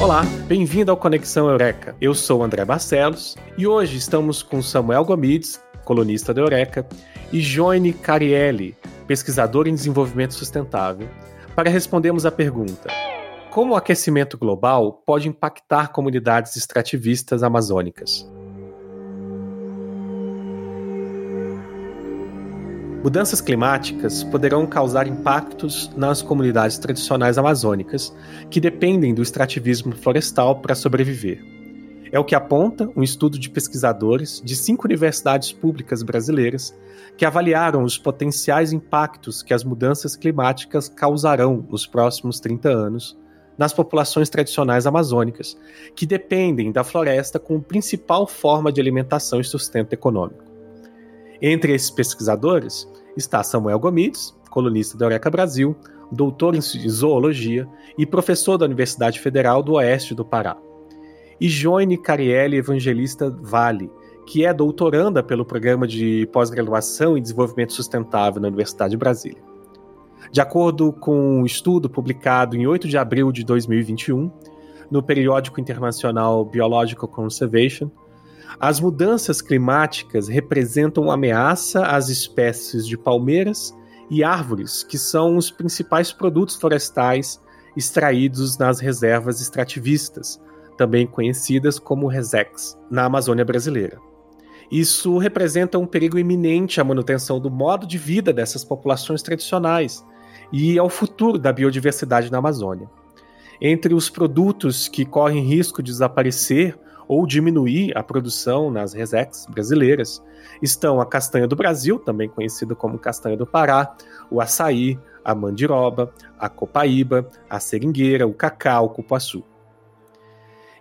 Olá, bem-vindo ao Conexão Eureka. Eu sou André Barcelos e hoje estamos com Samuel Gomides, colunista da Eureka, e Joine Carielli, pesquisador em desenvolvimento sustentável, para respondermos a pergunta: como o aquecimento global pode impactar comunidades extrativistas amazônicas? Mudanças climáticas poderão causar impactos nas comunidades tradicionais amazônicas, que dependem do extrativismo florestal para sobreviver. É o que aponta um estudo de pesquisadores de cinco universidades públicas brasileiras que avaliaram os potenciais impactos que as mudanças climáticas causarão nos próximos 30 anos nas populações tradicionais amazônicas, que dependem da floresta como principal forma de alimentação e sustento econômico. Entre esses pesquisadores está Samuel Gomides, colunista da Eureka Brasil, doutor em zoologia e professor da Universidade Federal do Oeste do Pará. E Joine Carielli Evangelista Vale, que é doutoranda pelo Programa de Pós-Graduação em Desenvolvimento Sustentável na Universidade de Brasília. De acordo com um estudo publicado em 8 de abril de 2021, no periódico internacional Biological Conservation, as mudanças climáticas representam ameaça às espécies de palmeiras e árvores, que são os principais produtos florestais extraídos nas reservas extrativistas, também conhecidas como resex, na Amazônia brasileira. Isso representa um perigo iminente à manutenção do modo de vida dessas populações tradicionais e ao futuro da biodiversidade na Amazônia. Entre os produtos que correm risco de desaparecer ou diminuir a produção nas resex brasileiras estão a castanha do Brasil, também conhecida como castanha do Pará, o açaí, a mandiroba, a copaíba, a seringueira, o cacau, o cupuaçu.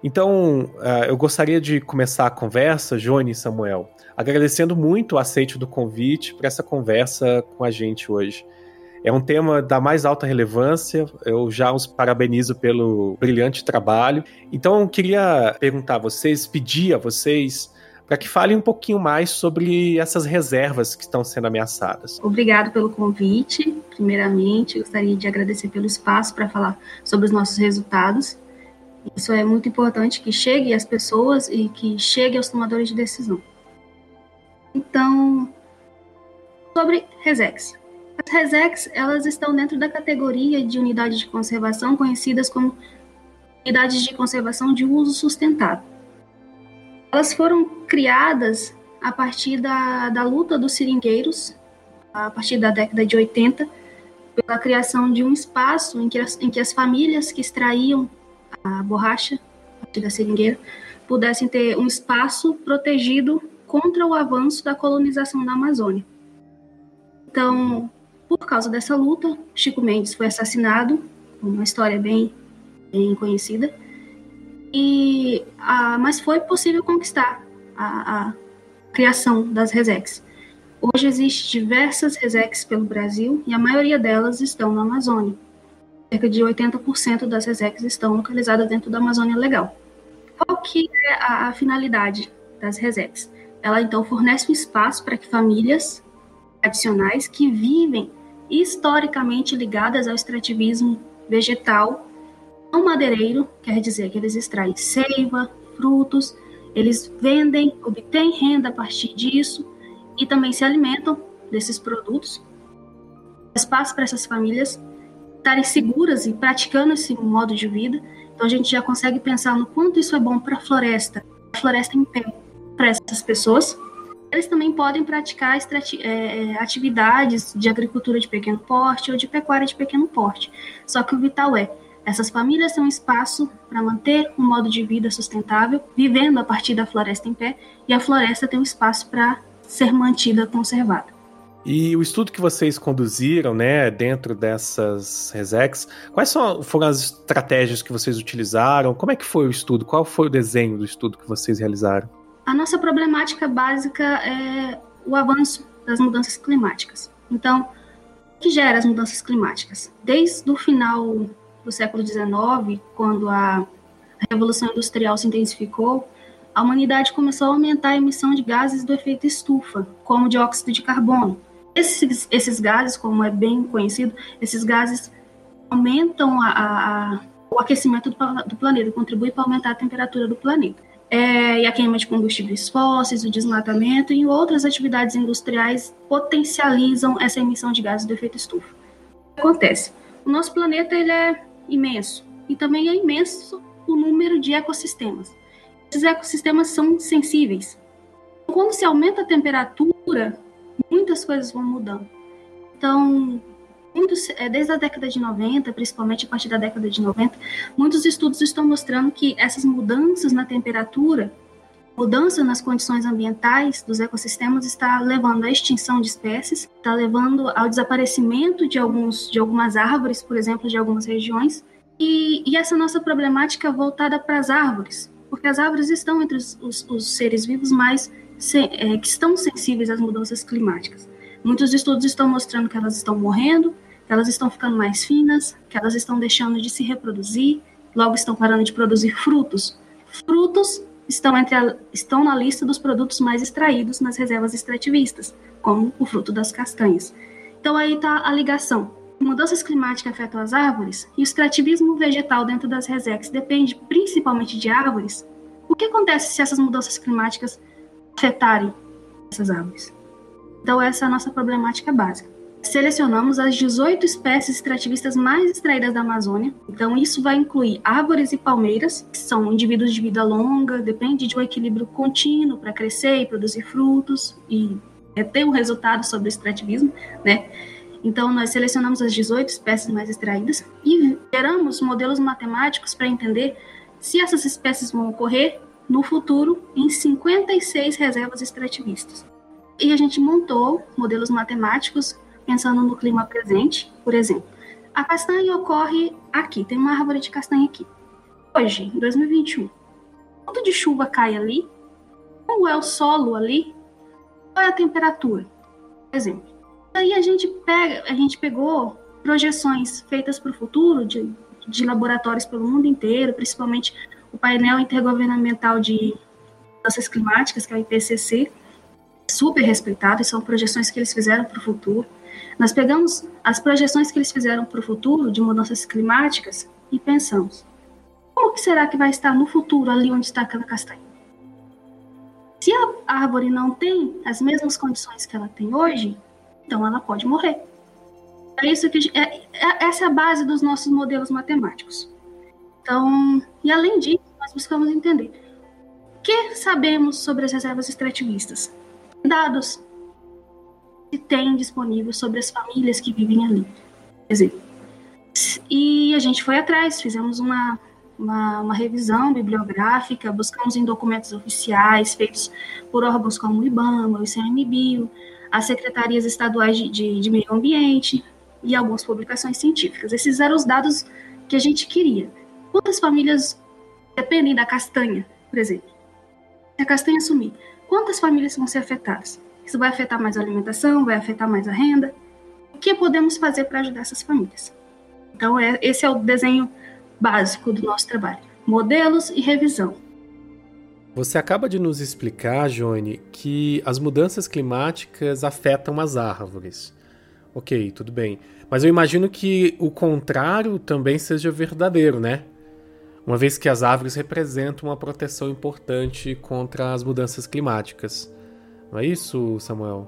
Então, uh, eu gostaria de começar a conversa, Johnny e Samuel, agradecendo muito o aceite do convite para essa conversa com a gente hoje. É um tema da mais alta relevância. Eu já os parabenizo pelo brilhante trabalho. Então, eu queria perguntar a vocês, pedir a vocês para que falem um pouquinho mais sobre essas reservas que estão sendo ameaçadas. Obrigado pelo convite. Primeiramente, gostaria de agradecer pelo espaço para falar sobre os nossos resultados. Isso é muito importante que chegue às pessoas e que chegue aos tomadores de decisão. Então, sobre Resex. Resex, elas estão dentro da categoria de unidades de conservação conhecidas como unidades de conservação de uso sustentável. Elas foram criadas a partir da, da luta dos seringueiros, a partir da década de 80, pela criação de um espaço em que as, em que as famílias que extraíam a borracha a partir da seringueira pudessem ter um espaço protegido contra o avanço da colonização da Amazônia. Então, por causa dessa luta, Chico Mendes foi assassinado, uma história bem, bem conhecida, e, a, mas foi possível conquistar a, a criação das Resex. Hoje existem diversas Resex pelo Brasil e a maioria delas estão na Amazônia. Cerca de 80% das Resex estão localizadas dentro da Amazônia Legal. Qual que é a, a finalidade das Resex? Ela então fornece um espaço para que famílias tradicionais que vivem historicamente ligadas ao extrativismo vegetal não madeireiro, quer dizer que eles extraem seiva, frutos, eles vendem, obtêm renda a partir disso e também se alimentam desses produtos. Espaço para essas famílias estarem seguras e praticando esse modo de vida. Então a gente já consegue pensar no quanto isso é bom para a floresta, a floresta em pé, para essas pessoas eles também podem praticar é, é, atividades de agricultura de pequeno porte ou de pecuária de pequeno porte. Só que o vital é essas famílias têm um espaço para manter um modo de vida sustentável, vivendo a partir da floresta em pé, e a floresta tem um espaço para ser mantida conservada. E o estudo que vocês conduziram, né, dentro dessas Resex, quais são, foram as estratégias que vocês utilizaram? Como é que foi o estudo? Qual foi o desenho do estudo que vocês realizaram? A nossa problemática básica é o avanço das mudanças climáticas. Então, o que gera as mudanças climáticas? Desde o final do século XIX, quando a Revolução Industrial se intensificou, a humanidade começou a aumentar a emissão de gases do efeito estufa, como dióxido de carbono. Esses, esses gases, como é bem conhecido, esses gases aumentam a, a, o o aquecimento do, do planeta, contribui para aumentar a temperatura do planeta. É, e a queima de combustíveis fósseis, o desmatamento e outras atividades industriais potencializam essa emissão de gases do efeito estufa. O que acontece? O nosso planeta ele é imenso e também é imenso o número de ecossistemas. Esses ecossistemas são sensíveis. Quando se aumenta a temperatura, muitas coisas vão mudando. Então, muitos, é, desde a década de 90, principalmente a partir da década de 90, muitos estudos estão mostrando que essas mudanças na temperatura, mudança nas condições ambientais dos ecossistemas está levando à extinção de espécies, está levando ao desaparecimento de, alguns, de algumas árvores, por exemplo, de algumas regiões, e, e essa nossa problemática voltada para as árvores, porque as árvores estão entre os, os, os seres vivos mais se, é, que estão sensíveis às mudanças climáticas. Muitos estudos estão mostrando que elas estão morrendo, que elas estão ficando mais finas, que elas estão deixando de se reproduzir, logo estão parando de produzir frutos. Frutos estão, entre a, estão na lista dos produtos mais extraídos nas reservas extrativistas, como o fruto das castanhas. Então aí está a ligação. Mudanças climáticas afetam as árvores e o extrativismo vegetal dentro das resex depende principalmente de árvores. O que acontece se essas mudanças climáticas afetarem essas árvores? Então essa é a nossa problemática básica selecionamos as 18 espécies extrativistas mais extraídas da Amazônia. Então, isso vai incluir árvores e palmeiras, que são indivíduos de vida longa, depende de um equilíbrio contínuo para crescer e produzir frutos e é, ter um resultado sobre o extrativismo, né? Então, nós selecionamos as 18 espécies mais extraídas e geramos modelos matemáticos para entender se essas espécies vão ocorrer no futuro em 56 reservas extrativistas. E a gente montou modelos matemáticos pensando no clima presente, por exemplo, a castanha ocorre aqui, tem uma árvore de castanha aqui. Hoje, em 2021, quanto de chuva cai ali? Como é o solo ali? Qual é a temperatura? Por exemplo. Aí a gente pega, a gente pegou projeções feitas para o futuro de, de laboratórios pelo mundo inteiro, principalmente o painel intergovernamental de mudanças climáticas, que é o IPCC, super respeitado, e são projeções que eles fizeram para o futuro. Nós pegamos as projeções que eles fizeram para o futuro de mudanças climáticas e pensamos: como que será que vai estar no futuro ali onde está aquela castanha? Se a árvore não tem as mesmas condições que ela tem hoje, então ela pode morrer. É isso que é, é, essa é a base dos nossos modelos matemáticos. Então, e além disso, nós buscamos entender o que sabemos sobre as reservas extrativistas. Dados, se tem disponível sobre as famílias que vivem ali. Quer dizer, e a gente foi atrás, fizemos uma, uma, uma, revisão bibliográfica, buscamos em documentos oficiais feitos por órgãos como o IBAMA, o ICMBio, as secretarias estaduais de, de, de, meio ambiente e algumas publicações científicas. Esses eram os dados que a gente queria. Quantas famílias dependem da castanha, por exemplo? Se a castanha sumir, quantas famílias vão ser afetadas? Isso vai afetar mais a alimentação, vai afetar mais a renda. O que podemos fazer para ajudar essas famílias? Então, é, esse é o desenho básico do nosso trabalho: modelos e revisão. Você acaba de nos explicar, Joane, que as mudanças climáticas afetam as árvores. Ok, tudo bem. Mas eu imagino que o contrário também seja verdadeiro, né? Uma vez que as árvores representam uma proteção importante contra as mudanças climáticas. Não é isso, Samuel?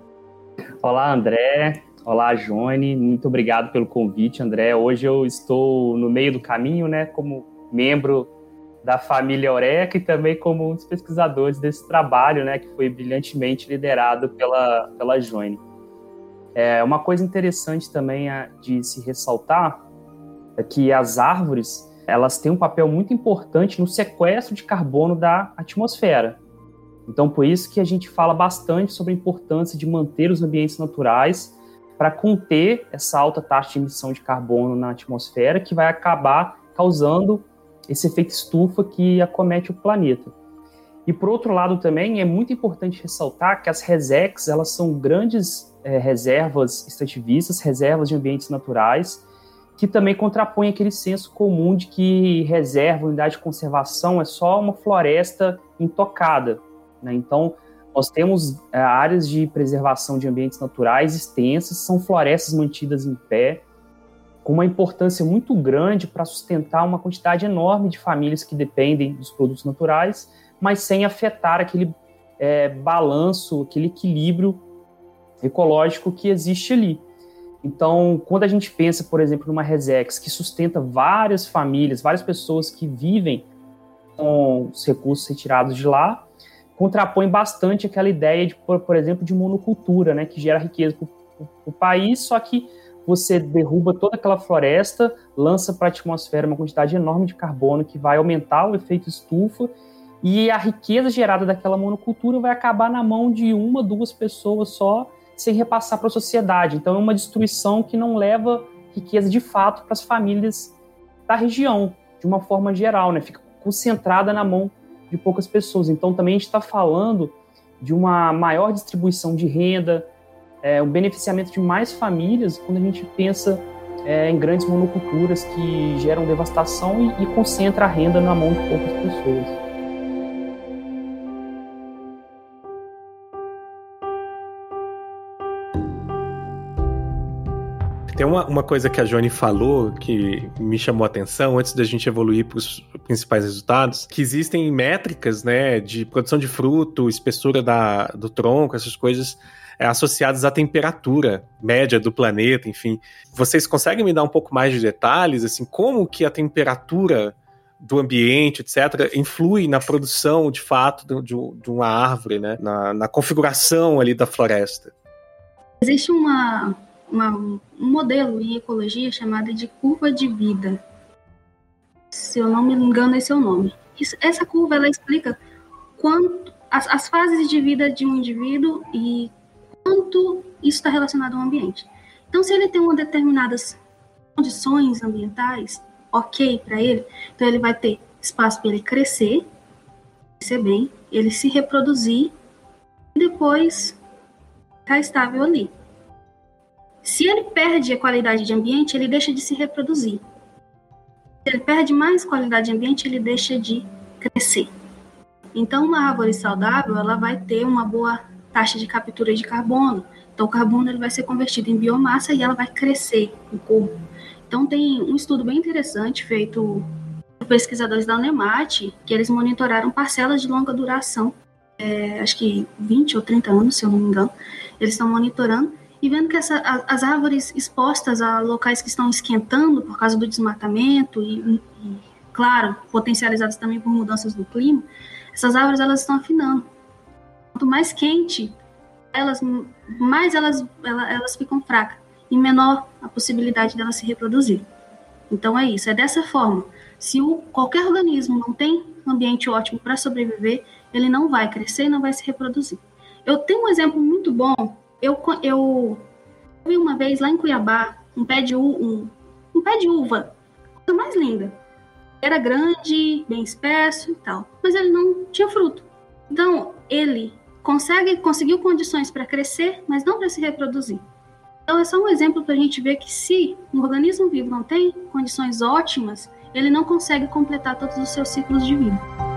Olá, André. Olá, Joane. Muito obrigado pelo convite, André. Hoje eu estou no meio do caminho, né, como membro da família Oreca e também como um dos pesquisadores desse trabalho, né, que foi brilhantemente liderado pela, pela Joane. É, uma coisa interessante também de se ressaltar é que as árvores elas têm um papel muito importante no sequestro de carbono da atmosfera. Então, por isso que a gente fala bastante sobre a importância de manter os ambientes naturais para conter essa alta taxa de emissão de carbono na atmosfera, que vai acabar causando esse efeito estufa que acomete o planeta. E por outro lado também é muito importante ressaltar que as resex elas são grandes é, reservas extrativistas, reservas de ambientes naturais, que também contrapõem aquele senso comum de que reserva, unidade de conservação é só uma floresta intocada. Né? Então, nós temos é, áreas de preservação de ambientes naturais extensas, são florestas mantidas em pé, com uma importância muito grande para sustentar uma quantidade enorme de famílias que dependem dos produtos naturais, mas sem afetar aquele é, balanço, aquele equilíbrio ecológico que existe ali. Então, quando a gente pensa, por exemplo, numa Resex que sustenta várias famílias, várias pessoas que vivem com os recursos retirados de lá, contrapõe bastante aquela ideia de, por, por exemplo, de monocultura, né, que gera riqueza para o país, só que você derruba toda aquela floresta, lança para a atmosfera uma quantidade enorme de carbono que vai aumentar o efeito estufa e a riqueza gerada daquela monocultura vai acabar na mão de uma, duas pessoas só sem repassar para a sociedade. Então é uma destruição que não leva riqueza de fato para as famílias da região, de uma forma geral, né? Fica concentrada na mão de poucas pessoas. Então também a gente está falando de uma maior distribuição de renda, é, o beneficiamento de mais famílias quando a gente pensa é, em grandes monoculturas que geram devastação e, e concentra a renda na mão de poucas pessoas. Tem uma, uma coisa que a Johnny falou que me chamou a atenção antes da gente evoluir para os principais resultados, que existem métricas, né, de produção de fruto, espessura da, do tronco, essas coisas é, associadas à temperatura média do planeta, enfim. Vocês conseguem me dar um pouco mais de detalhes, assim, como que a temperatura do ambiente, etc., influi na produção, de fato, de, de uma árvore, né? Na, na, configuração ali da floresta. Existe uma, uma, um modelo em ecologia chamado de curva de vida. Se eu não me engano, esse é o nome. Isso, essa curva ela explica quanto as, as fases de vida de um indivíduo e quanto isso está relacionado ao ambiente. Então, se ele tem uma determinadas condições ambientais ok para ele, então ele vai ter espaço para ele crescer, crescer bem, ele se reproduzir e depois ficar tá estável ali. Se ele perde a qualidade de ambiente, ele deixa de se reproduzir. Se ele perde mais qualidade de ambiente, ele deixa de crescer. Então, uma árvore saudável, ela vai ter uma boa taxa de captura de carbono. Então, o carbono ele vai ser convertido em biomassa e ela vai crescer no corpo. Então, tem um estudo bem interessante feito por pesquisadores da Unemat, que eles monitoraram parcelas de longa duração, é, acho que 20 ou 30 anos, se eu não me engano. Eles estão monitorando e vendo que essa, as árvores expostas a locais que estão esquentando por causa do desmatamento e, e, claro, potencializadas também por mudanças do clima, essas árvores elas estão afinando. Quanto mais quente, elas mais elas, elas, elas ficam fracas e menor a possibilidade delas se reproduzir. Então é isso, é dessa forma. Se o, qualquer organismo não tem ambiente ótimo para sobreviver, ele não vai crescer e não vai se reproduzir. Eu tenho um exemplo muito bom eu, eu vi uma vez lá em Cuiabá um pé de, um, um pé de uva, coisa mais linda. Era grande, bem espesso e tal, mas ele não tinha fruto. Então, ele consegue, conseguiu condições para crescer, mas não para se reproduzir. Então, é só um exemplo para a gente ver que se um organismo vivo não tem condições ótimas, ele não consegue completar todos os seus ciclos de vida.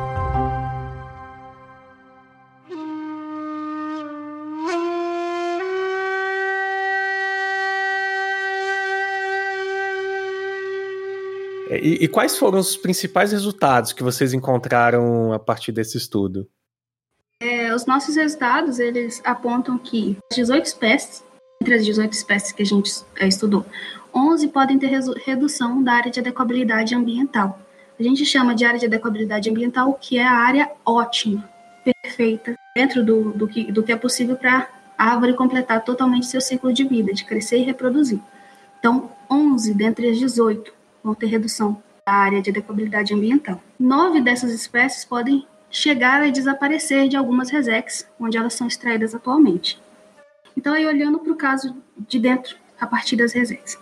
E, e, quais foram os principais resultados que vocês encontraram a partir desse estudo? É, os nossos resultados, eles apontam que 18 espécies, entre as 18 espécies que a gente é, estudou, 11 podem ter redução da área de adequabilidade ambiental. A gente chama de área de adequabilidade ambiental, que é a área ótima, perfeita, dentro do, do, que, do que é possível para a árvore completar totalmente seu ciclo de vida, de crescer e reproduzir. Então, 11 dentre as 18 vão ter redução da área de adequabilidade ambiental. Nove dessas espécies podem chegar a desaparecer de algumas resex, onde elas são extraídas atualmente. Então, aí olhando para o caso de dentro, a partir das resex.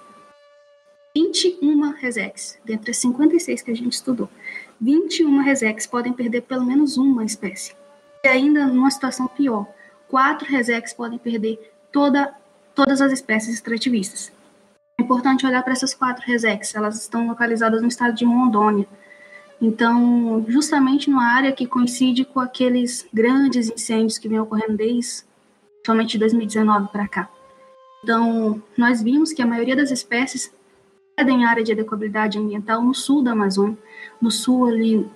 21 resex, dentre as 56 que a gente estudou, 21 resex podem perder pelo menos uma espécie. E ainda numa situação pior, quatro resex podem perder toda, todas as espécies extrativistas. É importante olhar para essas quatro resex, elas estão localizadas no estado de Rondônia. Então, justamente numa área que coincide com aqueles grandes incêndios que vem ocorrendo desde somente de 2019 para cá. Então, nós vimos que a maioria das espécies perdem área de adequabilidade ambiental no sul da Amazônia, no sul ali,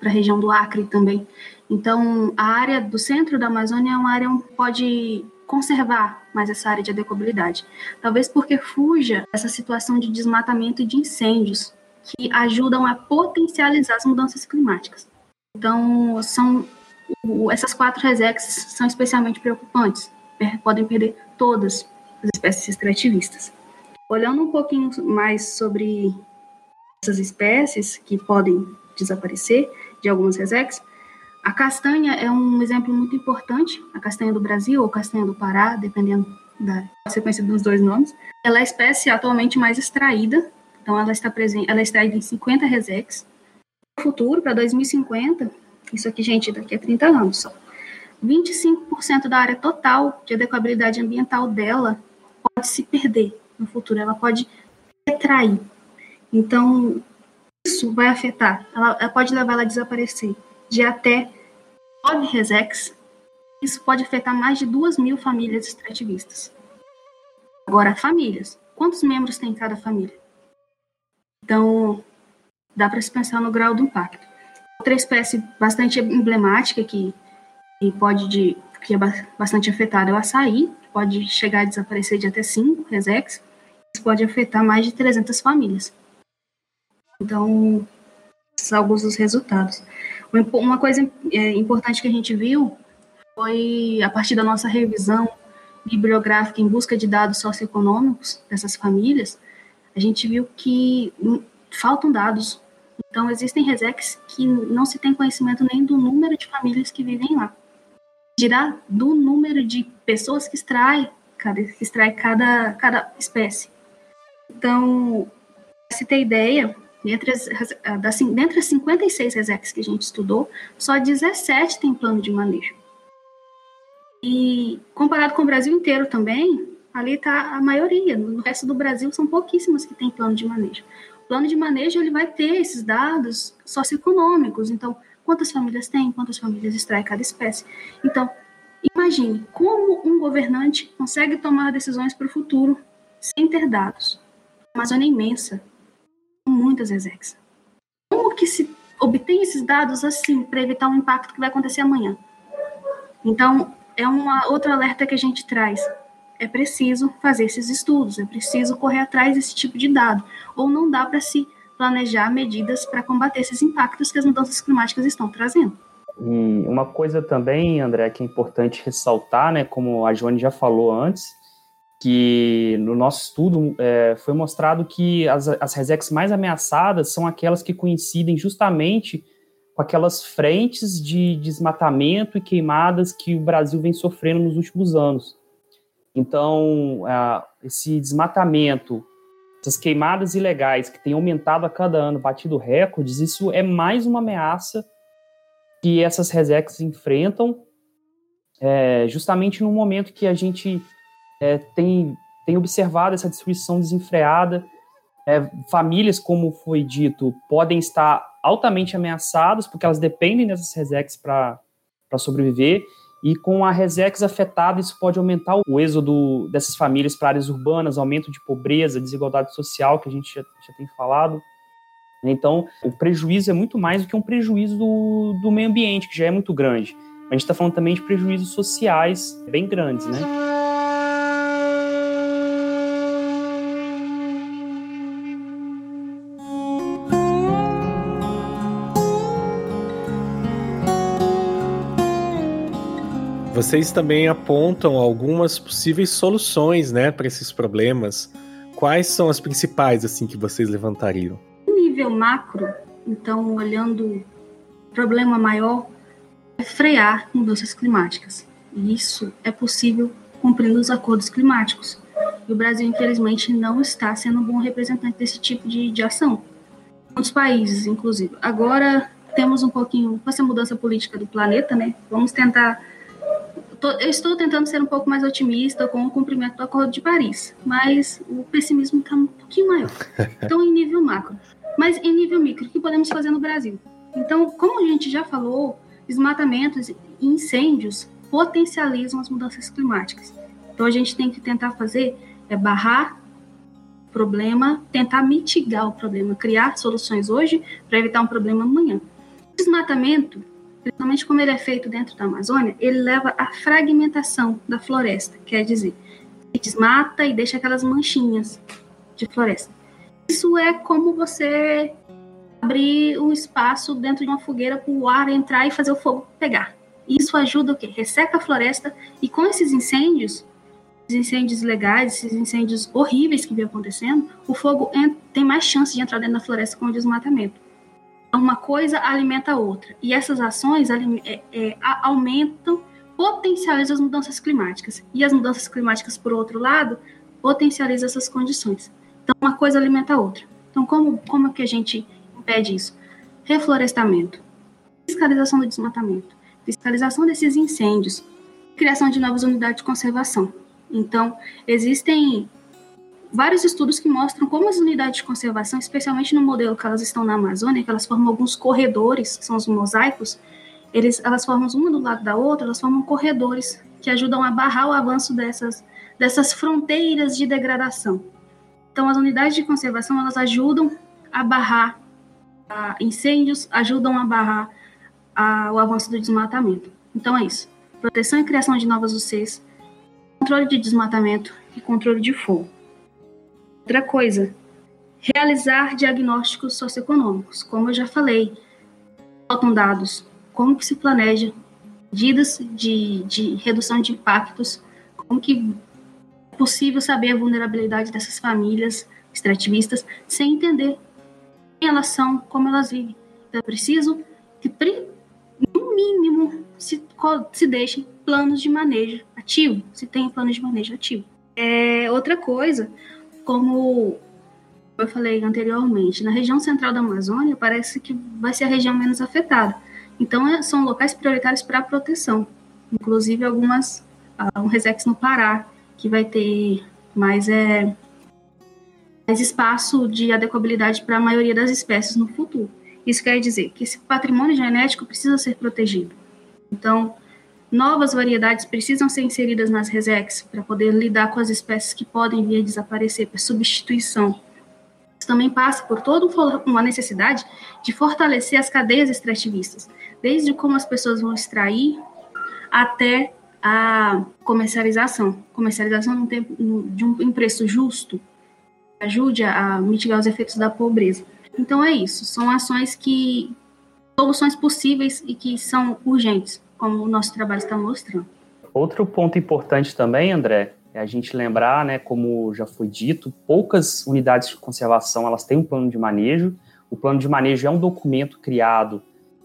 para a região do Acre também. Então, a área do centro da Amazônia é uma área onde pode conservar mais essa área de adequabilidade. Talvez porque fuja essa situação de desmatamento e de incêndios, que ajudam a potencializar as mudanças climáticas. Então, são essas quatro resex são especialmente preocupantes. Podem perder todas as espécies extrativistas. Olhando um pouquinho mais sobre essas espécies que podem desaparecer de algumas resex, a castanha é um exemplo muito importante, a castanha do Brasil ou castanha do Pará, dependendo da sequência dos dois nomes. Ela é a espécie atualmente mais extraída, então ela está presente, ela é extraída em 50 resex. No futuro, para 2050, isso aqui, gente, daqui a 30 anos só. 25% da área total de adequabilidade ambiental dela pode se perder no futuro, ela pode retrair. Então, isso vai afetar, ela, ela pode levar ela a desaparecer de até 9 resex. Isso pode afetar mais de 2 mil famílias extrativistas. Agora, famílias. Quantos membros tem cada família? Então, dá para se pensar no grau do impacto. Outra espécie bastante emblemática que, que pode de, que é bastante afetada é o açaí, pode chegar a desaparecer de até 5 resex, isso pode afetar mais de 300 famílias. Então, são alguns dos resultados. Uma coisa é, importante que a gente viu foi, a partir da nossa revisão bibliográfica em busca de dados socioeconômicos dessas famílias, a gente viu que faltam dados. Então, existem resecs que não se tem conhecimento nem do número de famílias que vivem lá. Dirá do número de pessoas que extrai cada, extrai cada, cada espécie. Então, se ter ideia, Dentre as, das, dentre as 56 resecs que a gente estudou, só 17 tem plano de manejo. E comparado com o Brasil inteiro também, ali está a maioria. No resto do Brasil são pouquíssimas que têm plano de manejo. O plano de manejo ele vai ter esses dados socioeconômicos. Então, quantas famílias tem, quantas famílias extrai cada espécie. Então, imagine como um governante consegue tomar decisões para o futuro sem ter dados. A Amazônia é imensa, muitas execs. Como que se obtém esses dados assim para evitar um impacto que vai acontecer amanhã? Então, é uma outro alerta que a gente traz. É preciso fazer esses estudos, é preciso correr atrás desse tipo de dado, ou não dá para se planejar medidas para combater esses impactos que as mudanças climáticas estão trazendo. E uma coisa também, André, que é importante ressaltar, né, como a Joane já falou antes, que no nosso estudo é, foi mostrado que as, as resex mais ameaçadas são aquelas que coincidem justamente com aquelas frentes de desmatamento e queimadas que o Brasil vem sofrendo nos últimos anos. Então, esse desmatamento, essas queimadas ilegais que têm aumentado a cada ano, batido recordes, isso é mais uma ameaça que essas resex enfrentam, é, justamente no momento que a gente é, tem, tem observado essa destruição desenfreada. É, famílias, como foi dito, podem estar altamente ameaçadas, porque elas dependem dessas resex para sobreviver, e com a resex afetada, isso pode aumentar o êxodo dessas famílias para áreas urbanas, aumento de pobreza, desigualdade social, que a gente já, já tem falado. Então, o prejuízo é muito mais do que um prejuízo do, do meio ambiente, que já é muito grande. A gente está falando também de prejuízos sociais bem grandes, né? Vocês também apontam algumas possíveis soluções, né, para esses problemas. Quais são as principais assim que vocês levantariam? Nível macro, então olhando problema maior é frear mudanças climáticas. E isso é possível cumprindo os acordos climáticos. E o Brasil, infelizmente, não está sendo um bom representante desse tipo de, de ação. Muitos países, inclusive. Agora temos um pouquinho, com essa mudança política do planeta, né? Vamos tentar tô, eu estou tentando ser um pouco mais otimista com o cumprimento do Acordo de Paris, mas o pessimismo está um pouquinho maior. Então, em nível macro. Mas em nível micro, o que podemos fazer no Brasil? Então, como a gente já falou, desmatamentos e incêndios potencializam as mudanças climáticas. Então, a gente tem que tentar fazer é barrar problema, tentar mitigar o problema, criar soluções hoje para evitar um problema amanhã. O desmatamento, principalmente como ele é feito dentro da Amazônia, ele leva à fragmentação da floresta, quer dizer, desmata e deixa aquelas manchinhas de floresta. Isso é como você abrir um espaço dentro de uma fogueira para o ar entrar e fazer o fogo pegar. Isso ajuda o quê? Resseca a floresta e com esses incêndios, esses incêndios legais, esses incêndios horríveis que vem acontecendo, o fogo tem mais chance de entrar dentro da floresta com o desmatamento. Uma coisa alimenta a outra. E essas ações é, é, aumentam, potencializam as mudanças climáticas. E as mudanças climáticas, por outro lado, potencializam essas condições. Então, uma coisa alimenta a outra. Então, como, como é que a gente impede isso? Reflorestamento, fiscalização do desmatamento, fiscalização desses incêndios, criação de novas unidades de conservação. Então, existem vários estudos que mostram como as unidades de conservação, especialmente no modelo que elas estão na Amazônia, que elas formam alguns corredores, que são os mosaicos, eles, elas formam uma do lado da outra, elas formam corredores que ajudam a barrar o avanço dessas, dessas fronteiras de degradação. Então, as unidades de conservação elas ajudam a barrar a incêndios, ajudam a barrar a, o avanço do desmatamento. Então, é isso: proteção e criação de novas UCs, controle de desmatamento e controle de fogo. Outra coisa, realizar diagnósticos socioeconômicos. Como eu já falei, faltam dados, como que se planeja medidas de, de redução de impactos, como que possível saber a vulnerabilidade dessas famílias extrativistas sem entender quem elas são, como elas vivem. Então é preciso que, no mínimo, se, se deixem planos de manejo ativo, se tem planos de manejo ativo. É, outra coisa, como eu falei anteriormente, na região central da Amazônia parece que vai ser a região menos afetada. Então, é, são locais prioritários para proteção, inclusive algumas, uh, um Resex no Pará, que vai ter mais, é, mais espaço de adequabilidade para a maioria das espécies no futuro. Isso quer dizer que esse patrimônio genético precisa ser protegido. Então, novas variedades precisam ser inseridas nas resex para poder lidar com as espécies que podem vir a desaparecer para substituição. Isso também passa por toda uma necessidade de fortalecer as cadeias extrativistas, desde como as pessoas vão extrair até a comercialização. Comercialização de um preço justo ajude a mitigar os efeitos da pobreza. Então é isso, são ações que soluções possíveis e que são urgentes, como o nosso trabalho está mostrando. Outro ponto importante também, André, é a gente lembrar, né, como já foi dito, poucas unidades de conservação elas têm um plano de manejo. O plano de manejo é um documento criado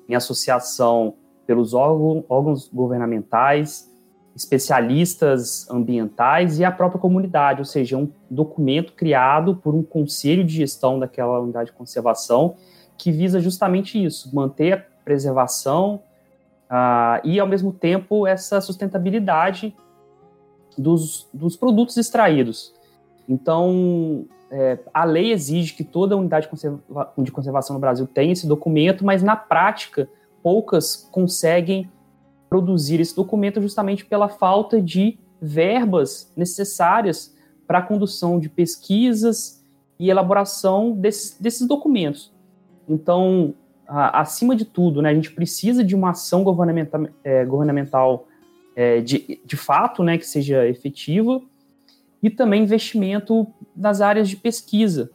em associação pelos órgãos, órgãos governamentais especialistas ambientais e a própria comunidade, ou seja, um documento criado por um conselho de gestão daquela unidade de conservação que visa justamente isso, manter a preservação uh, e, ao mesmo tempo, essa sustentabilidade dos, dos produtos extraídos. Então, é, a lei exige que toda unidade de, conserva de conservação no Brasil tenha esse documento, mas na prática, poucas conseguem produzir esse documento justamente pela falta de verbas necessárias para a condução de pesquisas e elaboração desse, desses documentos. Então, acima de tudo, né, a gente precisa de uma ação governamental, é, governamental é, de, de fato, né, que seja efetiva, e também investimento nas áreas de pesquisa.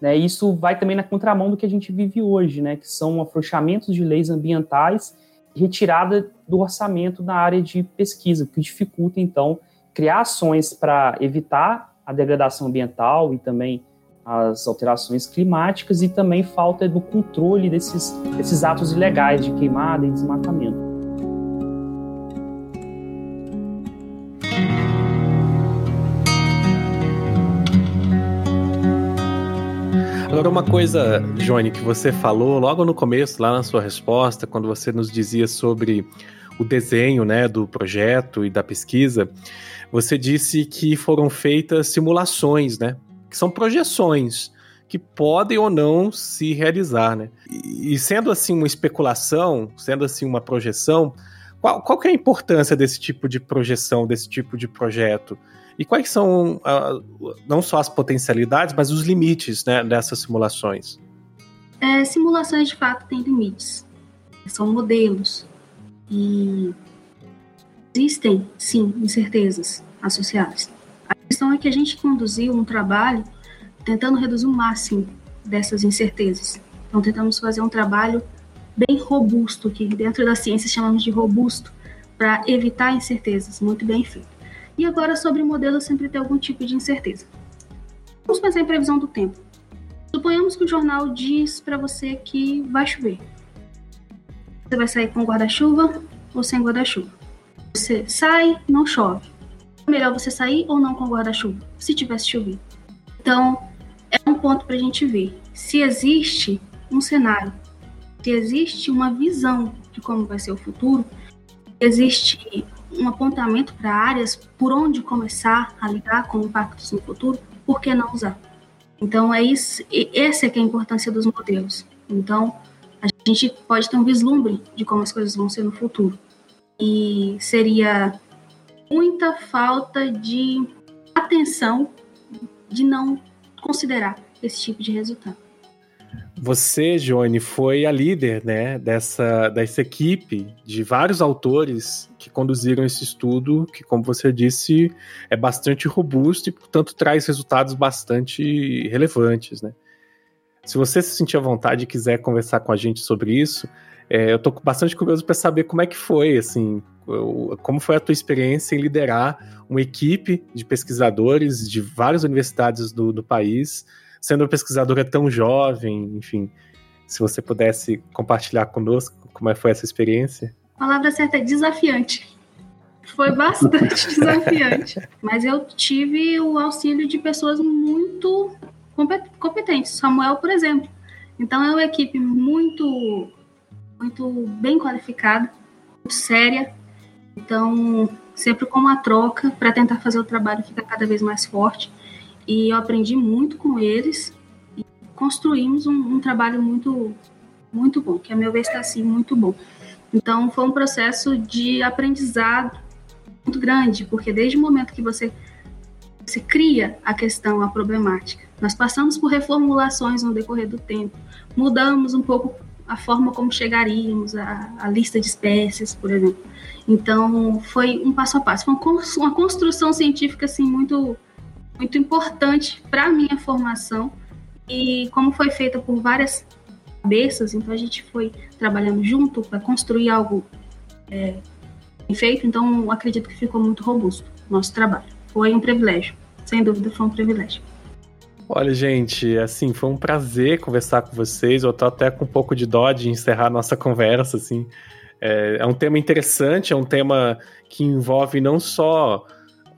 Né, isso vai também na contramão do que a gente vive hoje, né, que são afrouxamentos de leis ambientais retirada do orçamento na área de pesquisa, que dificulta, então, criar ações para evitar a degradação ambiental e também as alterações climáticas e também falta do controle desses, desses atos ilegais de queimada e desmatamento. Agora, uma coisa, Johnny, que você falou logo no começo, lá na sua resposta, quando você nos dizia sobre o desenho né, do projeto e da pesquisa, você disse que foram feitas simulações, né? Que são projeções que podem ou não se realizar, né? E sendo assim uma especulação, sendo assim uma projeção, qual, qual é a importância desse tipo de projeção, desse tipo de projeto? E quais são uh, não só as potencialidades, mas os limites né, dessas simulações? É, simulações de fato têm limites, são modelos e existem sim incertezas associadas. Questão é que a gente conduziu um trabalho tentando reduzir o máximo dessas incertezas. Então tentamos fazer um trabalho bem robusto, que dentro da ciência chamamos de robusto, para evitar incertezas, muito bem feito. E agora sobre modelo sempre tem algum tipo de incerteza. Vamos pensar em previsão do tempo. Suponhamos que o jornal diz para você que vai chover. Você vai sair com guarda-chuva ou sem guarda-chuva? Você sai, não chove. Melhor você sair ou não com guarda-chuva, se tivesse chovido. Então, é um ponto para a gente ver se existe um cenário, se existe uma visão de como vai ser o futuro, existe um apontamento para áreas por onde começar a lidar com impactos no futuro, por que não usar? Então, é isso, essa é é a importância dos modelos. Então, a gente pode ter um vislumbre de como as coisas vão ser no futuro. E seria muita falta de atenção de não considerar esse tipo de resultado. Você, Johnny, foi a líder né, dessa, dessa equipe de vários autores que conduziram esse estudo, que, como você disse, é bastante robusto e, portanto, traz resultados bastante relevantes. Né? Se você se sentir à vontade e quiser conversar com a gente sobre isso, é, eu estou bastante curioso para saber como é que foi, assim, como foi a tua experiência em liderar uma equipe de pesquisadores de várias universidades do, do país sendo uma pesquisadora tão jovem, enfim, se você pudesse compartilhar conosco como é foi essa experiência. A palavra certa é desafiante. Foi bastante desafiante. Mas eu tive o auxílio de pessoas muito competentes. Samuel, por exemplo. Então é uma equipe muito, muito bem qualificada, muito séria. Então, sempre com uma troca para tentar fazer o trabalho ficar cada vez mais forte e eu aprendi muito com eles e construímos um, um trabalho muito muito bom, que a meu ver está assim muito bom. Então foi um processo de aprendizado muito grande, porque desde o momento que você você cria a questão, a problemática, nós passamos por reformulações no decorrer do tempo, mudamos um pouco a forma como chegaríamos à, à lista de espécies, por exemplo. Então foi um passo a passo, foi uma construção científica assim muito muito importante para a minha formação e como foi feita por várias cabeças, então a gente foi trabalhando junto para construir algo é, feito, então acredito que ficou muito robusto o nosso trabalho. Foi um privilégio, sem dúvida foi um privilégio. Olha, gente, assim, foi um prazer conversar com vocês. Eu tô até com um pouco de dó de encerrar a nossa conversa, assim. É, é um tema interessante, é um tema que envolve não só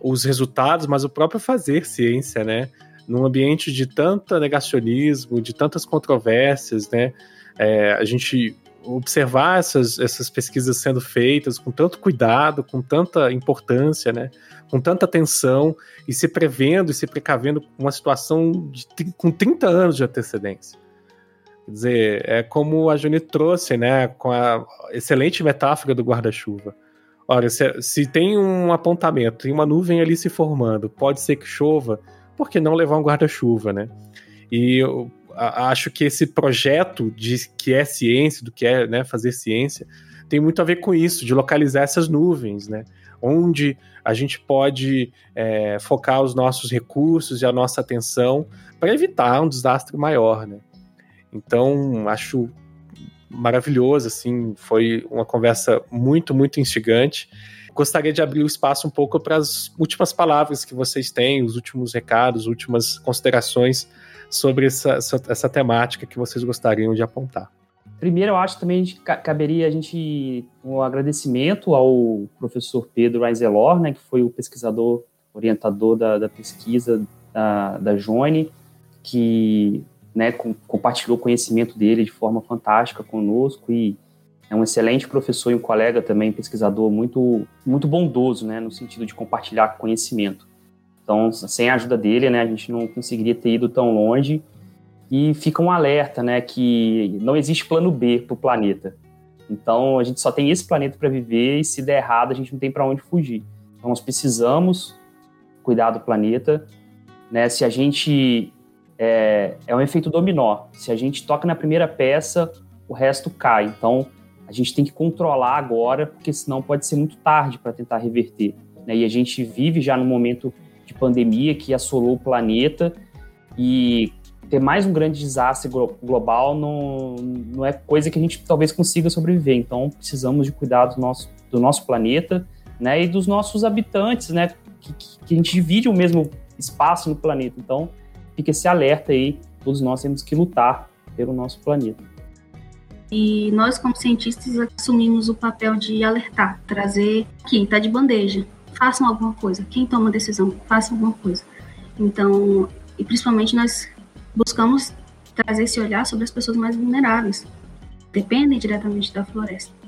os resultados, mas o próprio fazer ciência, né? Num ambiente de tanta negacionismo, de tantas controvérsias, né? É, a gente observar essas, essas pesquisas sendo feitas com tanto cuidado, com tanta importância, né? Com tanta atenção e se prevendo e se precavendo uma situação de, com 30 anos de antecedência. Quer dizer, é como a Juni trouxe, né? Com a excelente metáfora do guarda-chuva Olha, se, se, tem um apontamento, tem uma nuvem ali se formando, pode ser que chova, por que não levar um guarda-chuva, né? E acho que esse projeto de que é ciência, do que é né, fazer ciência, tem muito a ver com isso, de localizar essas nuvens, né? Onde a gente pode é, focar os nossos recursos e a nossa atenção para evitar um desastre maior, né? Então, acho maravilhoso, assim, foi uma conversa muito, muito instigante. Gostaria de abrir o espaço um pouco para as últimas palavras que vocês têm, os últimos recados, últimas considerações sobre essa, essa, essa temática que vocês gostariam de apontar. Primeiro, eu acho que também caberia a gente um agradecimento ao professor Pedro Aizelor, né, que foi o pesquisador orientador da, da pesquisa da, da Joine, que né, com, compartilhou o conhecimento dele de forma fantástica conosco e é um excelente professor e um colega também, pesquisador muito, muito bondoso, né, no sentido de compartilhar conhecimento. Então, sem a ajuda dele, né, a gente não conseguiria ter ido tão longe. E fica um alerta, né, que não existe plano B para o planeta. Então, a gente só tem esse planeta para viver e se der errado, a gente não tem para onde fugir. Então, nós precisamos cuidar do planeta. Né? Se a gente. É, é um efeito dominó. Se a gente toca na primeira peça, o resto cai. Então, a gente tem que controlar agora, porque senão pode ser muito tarde para tentar reverter. Né? E a gente vive já no momento de pandemia que assolou o planeta e ter mais um grande desastre global não, não é coisa que a gente talvez consiga sobreviver. Então, precisamos de cuidar do nosso, do nosso planeta né, e dos nossos habitantes, né, que, que a gente divide o mesmo espaço no planeta. Então, fica esse alerta aí, todos nós temos que lutar pelo nosso planeta. E nós, como cientistas, assumimos o papel de alertar, trazer quem está de bandeja. Façam alguma coisa. Quem toma decisão, faça alguma coisa. Então, e principalmente nós buscamos trazer esse olhar sobre as pessoas mais vulneráveis, dependem diretamente da floresta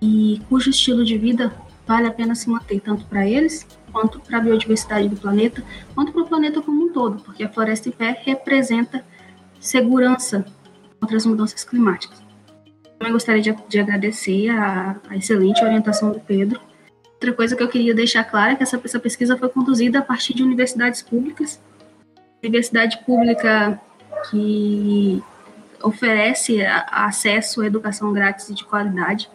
e cujo estilo de vida vale a pena se manter tanto para eles quanto para a biodiversidade do planeta, quanto para o planeta como um todo, porque a floresta em pé representa segurança contra as mudanças climáticas. Também gostaria de, de agradecer a, a, excelente orientação do Pedro. Outra coisa que eu queria deixar clara é que essa, essa pesquisa foi conduzida a partir de universidades públicas. Universidade pública que oferece acesso à educação grátis e de qualidade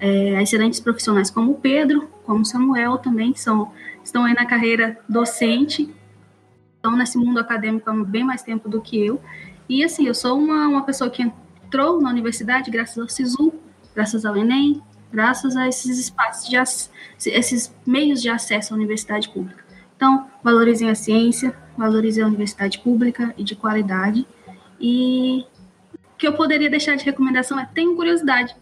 é, excelentes profissionais como o Pedro, como o Samuel também, que são, estão aí na carreira docente, estão nesse mundo acadêmico há bem mais tempo do que eu. E assim, eu sou uma, uma pessoa que entrou na universidade graças ao SISU, graças ao Enem, graças a esses espaços de esses meios de acesso à universidade pública. Então, valorizem a ciência, valorizem a universidade pública e de qualidade. E o que eu poderia deixar de recomendação é tenham curiosidade.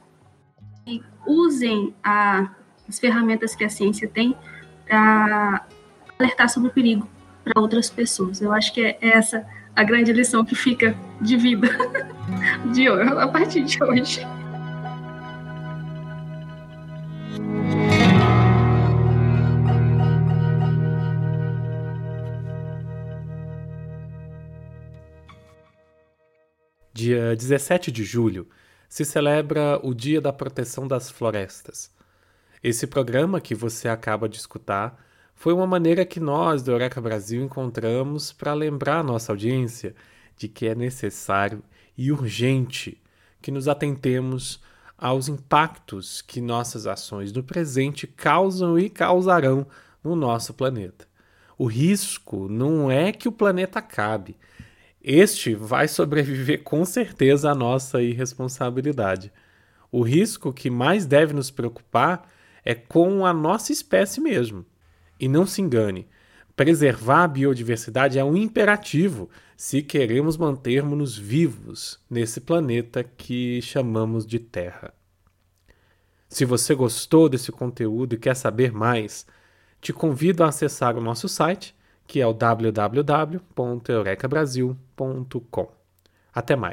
E usem a, as ferramentas que a ciência tem para alertar sobre o perigo para outras pessoas. Eu acho que é essa a grande lição que fica de vida de hoje, a partir de hoje. Dia 17 de julho se celebra o Dia da Proteção das Florestas. Esse programa que você acaba de escutar foi uma maneira que nós do Eureka Brasil encontramos para lembrar a nossa audiência de que é necessário e urgente que nos atentemos aos impactos que nossas ações no presente causam e causarão no nosso planeta. O risco não é que o planeta acabe, este vai sobreviver com certeza à nossa irresponsabilidade. O risco que mais deve nos preocupar é com a nossa espécie mesmo. E não se engane, preservar a biodiversidade é um imperativo se queremos mantermos-nos vivos nesse planeta que chamamos de Terra. Se você gostou desse conteúdo e quer saber mais, te convido a acessar o nosso site que é o www.eurekabrasil.com. Até mais!